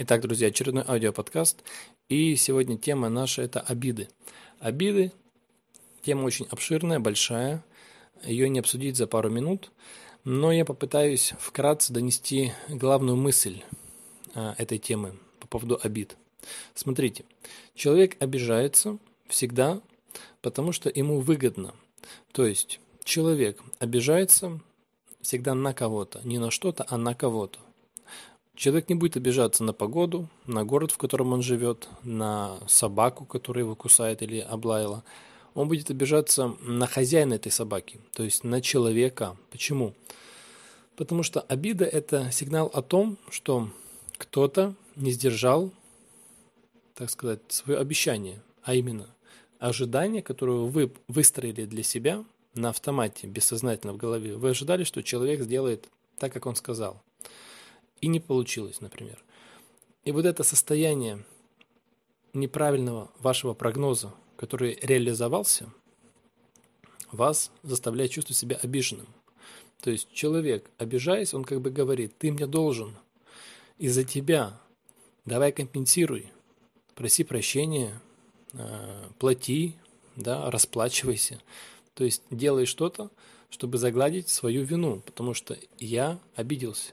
Итак, друзья, очередной аудиоподкаст. И сегодня тема наша – это обиды. Обиды – тема очень обширная, большая. Ее не обсудить за пару минут. Но я попытаюсь вкратце донести главную мысль а, этой темы по поводу обид. Смотрите, человек обижается всегда, потому что ему выгодно. То есть человек обижается всегда на кого-то, не на что-то, а на кого-то. Человек не будет обижаться на погоду, на город, в котором он живет, на собаку, которая его кусает или облаяла. Он будет обижаться на хозяина этой собаки, то есть на человека. Почему? Потому что обида – это сигнал о том, что кто-то не сдержал, так сказать, свое обещание, а именно ожидание, которое вы выстроили для себя на автомате, бессознательно в голове. Вы ожидали, что человек сделает так, как он сказал и не получилось, например. И вот это состояние неправильного вашего прогноза, который реализовался, вас заставляет чувствовать себя обиженным. То есть человек, обижаясь, он как бы говорит, ты мне должен из-за тебя, давай компенсируй, проси прощения, э, плати, да, расплачивайся. То есть делай что-то, чтобы загладить свою вину, потому что я обиделся.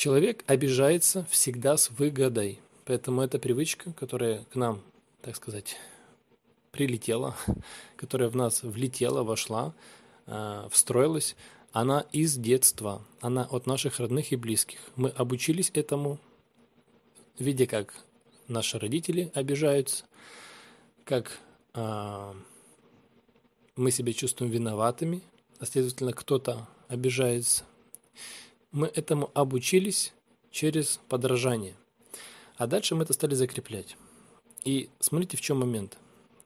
Человек обижается всегда с выгодой. Поэтому это привычка, которая к нам, так сказать, прилетела, которая в нас влетела, вошла, э, встроилась, она из детства, она от наших родных и близких. Мы обучились этому, видя, как наши родители обижаются, как э, мы себя чувствуем виноватыми, а следовательно, кто-то обижается мы этому обучились через подражание. А дальше мы это стали закреплять. И смотрите, в чем момент.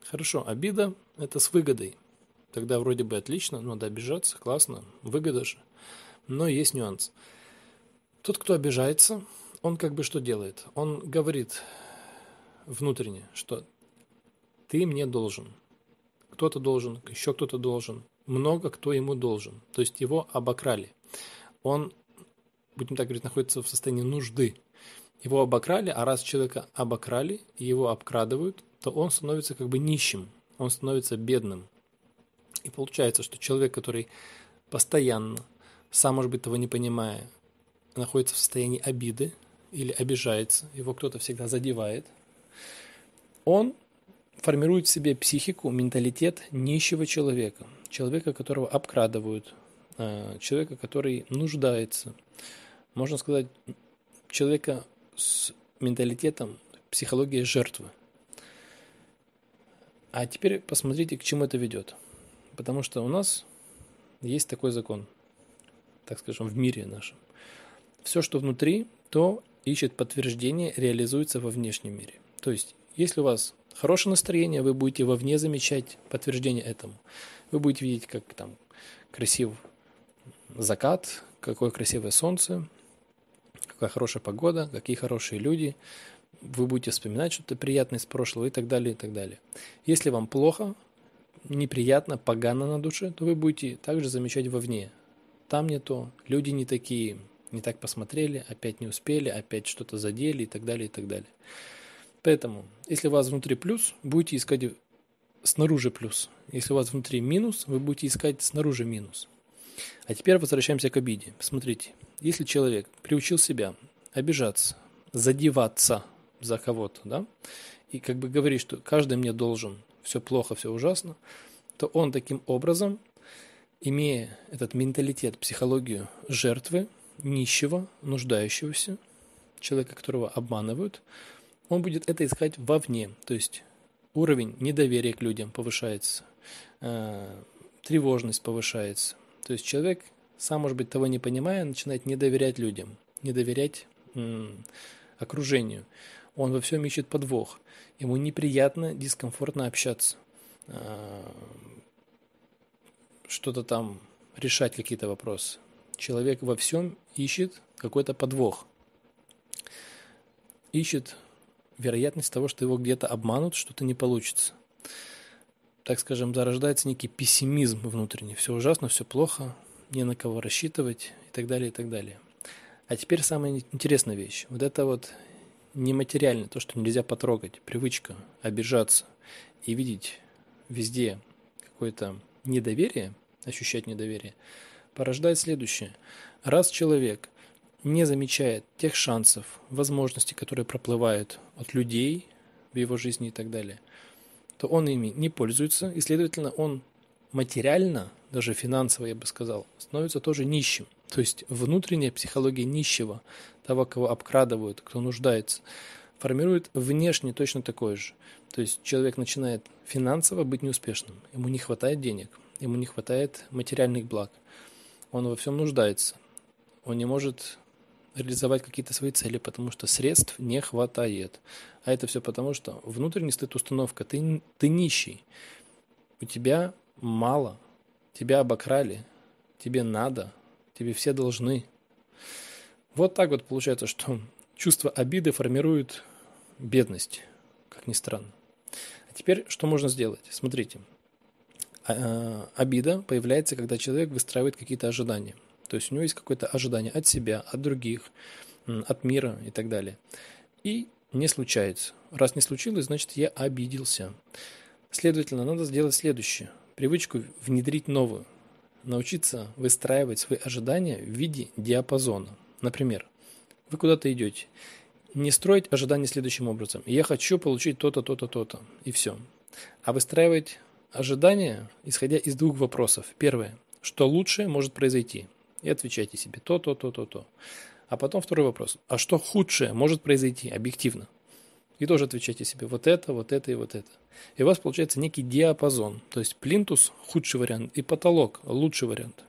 Хорошо, обида – это с выгодой. Тогда вроде бы отлично, надо обижаться, классно, выгода же. Но есть нюанс. Тот, кто обижается, он как бы что делает? Он говорит внутренне, что ты мне должен. Кто-то должен, еще кто-то должен. Много кто ему должен. То есть его обокрали. Он будем так говорить, находится в состоянии нужды. Его обокрали, а раз человека обокрали и его обкрадывают, то он становится как бы нищим, он становится бедным. И получается, что человек, который постоянно, сам, может быть, того не понимая, находится в состоянии обиды или обижается, его кто-то всегда задевает, он формирует в себе психику, менталитет нищего человека, человека, которого обкрадывают, э, человека, который нуждается, можно сказать, человека с менталитетом психологии жертвы. А теперь посмотрите, к чему это ведет. Потому что у нас есть такой закон, так скажем, в мире нашем. Все, что внутри, то ищет подтверждение, реализуется во внешнем мире. То есть, если у вас хорошее настроение, вы будете вовне замечать подтверждение этому. Вы будете видеть, как там красив закат, какое красивое солнце, какая хорошая погода, какие хорошие люди, вы будете вспоминать что-то приятное из прошлого и так далее, и так далее. Если вам плохо, неприятно, погано на душе, то вы будете также замечать вовне. Там не то, люди не такие, не так посмотрели, опять не успели, опять что-то задели и так далее, и так далее. Поэтому, если у вас внутри плюс, будете искать снаружи плюс. Если у вас внутри минус, вы будете искать снаружи минус. А теперь возвращаемся к обиде. Смотрите, если человек приучил себя обижаться, задеваться за кого-то, да, и как бы говорит, что каждый мне должен, все плохо, все ужасно, то он таким образом, имея этот менталитет, психологию жертвы, нищего, нуждающегося, человека, которого обманывают, он будет это искать вовне, то есть уровень недоверия к людям повышается, э, тревожность повышается. То есть человек сам, может быть, того не понимая, начинает не доверять людям, не доверять окружению. Он во всем ищет подвох. Ему неприятно, дискомфортно общаться. А, что-то там решать какие-то вопросы. Человек во всем ищет какой-то подвох. Ищет вероятность того, что его где-то обманут, что-то не получится. Так скажем, зарождается некий пессимизм внутренний. Все ужасно, все плохо, не на кого рассчитывать и так далее, и так далее. А теперь самая интересная вещь. Вот это вот нематериальное, то, что нельзя потрогать, привычка обижаться и видеть везде какое-то недоверие, ощущать недоверие, порождает следующее. Раз человек не замечает тех шансов, возможностей, которые проплывают от людей в его жизни и так далее, то он ими не пользуется, и, следовательно, он материально, даже финансово, я бы сказал, становится тоже нищим. То есть внутренняя психология нищего, того, кого обкрадывают, кто нуждается, формирует внешне точно такое же. То есть человек начинает финансово быть неуспешным. Ему не хватает денег, ему не хватает материальных благ. Он во всем нуждается. Он не может реализовать какие-то свои цели, потому что средств не хватает. А это все потому, что внутренне стоит установка, ты, ты нищий, у тебя мало, тебя обокрали, тебе надо, тебе все должны. Вот так вот получается, что чувство обиды формирует бедность, как ни странно. А теперь что можно сделать? Смотрите, а, э, обида появляется, когда человек выстраивает какие-то ожидания. То есть у него есть какое-то ожидание от себя, от других, от мира и так далее. И не случается. Раз не случилось, значит я обиделся. Следовательно, надо сделать следующее. Привычку внедрить новую. Научиться выстраивать свои ожидания в виде диапазона. Например, вы куда-то идете. Не строить ожидания следующим образом. Я хочу получить то-то, то-то, то-то. И все. А выстраивать ожидания, исходя из двух вопросов. Первое. Что лучшее может произойти? И отвечайте себе то, то, то, то, то. А потом второй вопрос. А что худшее может произойти объективно? И тоже отвечайте себе вот это, вот это и вот это. И у вас получается некий диапазон. То есть плинтус – худший вариант, и потолок – лучший вариант.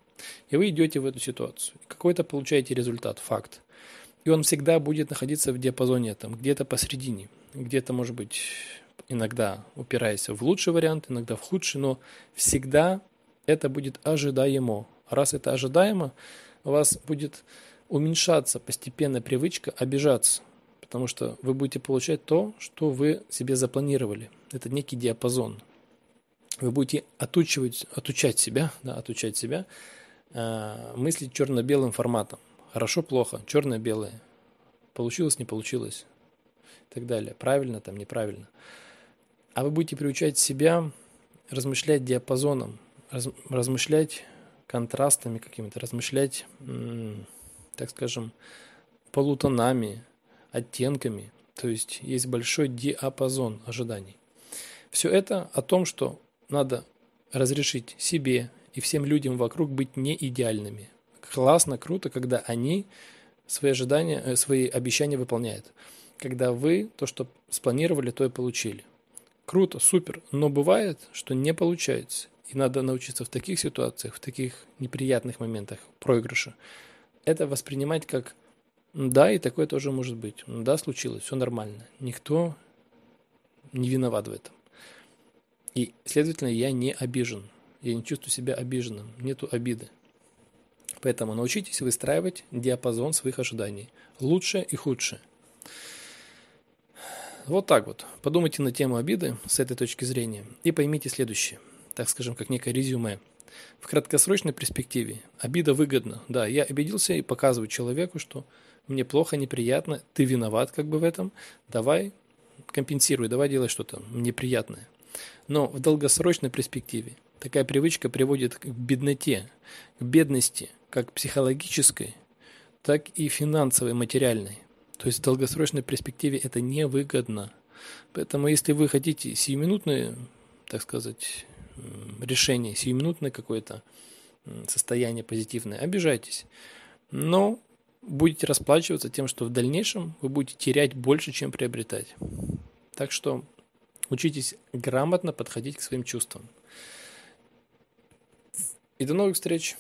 И вы идете в эту ситуацию. Какой-то получаете результат, факт. И он всегда будет находиться в диапазоне там, где-то посередине. Где-то, может быть, иногда упираясь в лучший вариант, иногда в худший, но всегда это будет ожидаемо. Раз это ожидаемо, у вас будет уменьшаться постепенно привычка обижаться, потому что вы будете получать то, что вы себе запланировали. Это некий диапазон. Вы будете отучивать, отучать себя, да, отучать себя э, мыслить черно-белым форматом. Хорошо, плохо, черное-белое. Получилось, не получилось. И так далее. Правильно, там, неправильно. А вы будете приучать себя размышлять диапазоном, раз, размышлять контрастами какими-то, размышлять, так скажем, полутонами, оттенками. То есть есть большой диапазон ожиданий. Все это о том, что надо разрешить себе и всем людям вокруг быть не идеальными. Классно, круто, когда они свои ожидания, э, свои обещания выполняют. Когда вы то, что спланировали, то и получили. Круто, супер, но бывает, что не получается. И надо научиться в таких ситуациях, в таких неприятных моментах проигрыша, это воспринимать как да, и такое тоже может быть. Да, случилось, все нормально. Никто не виноват в этом. И, следовательно, я не обижен. Я не чувствую себя обиженным. Нету обиды. Поэтому научитесь выстраивать диапазон своих ожиданий. Лучшее и худшее. Вот так вот. Подумайте на тему обиды с этой точки зрения и поймите следующее – так скажем, как некое резюме. В краткосрочной перспективе обида выгодна. Да, я обиделся и показываю человеку, что мне плохо, неприятно, ты виноват как бы в этом, давай компенсируй, давай делай что-то неприятное. Но в долгосрочной перспективе такая привычка приводит к бедноте, к бедности, как психологической, так и финансовой, материальной. То есть в долгосрочной перспективе это невыгодно. Поэтому если вы хотите сиюминутные, так сказать, решение, сиюминутное какое-то состояние позитивное, обижайтесь. Но будете расплачиваться тем, что в дальнейшем вы будете терять больше, чем приобретать. Так что учитесь грамотно подходить к своим чувствам. И до новых встреч!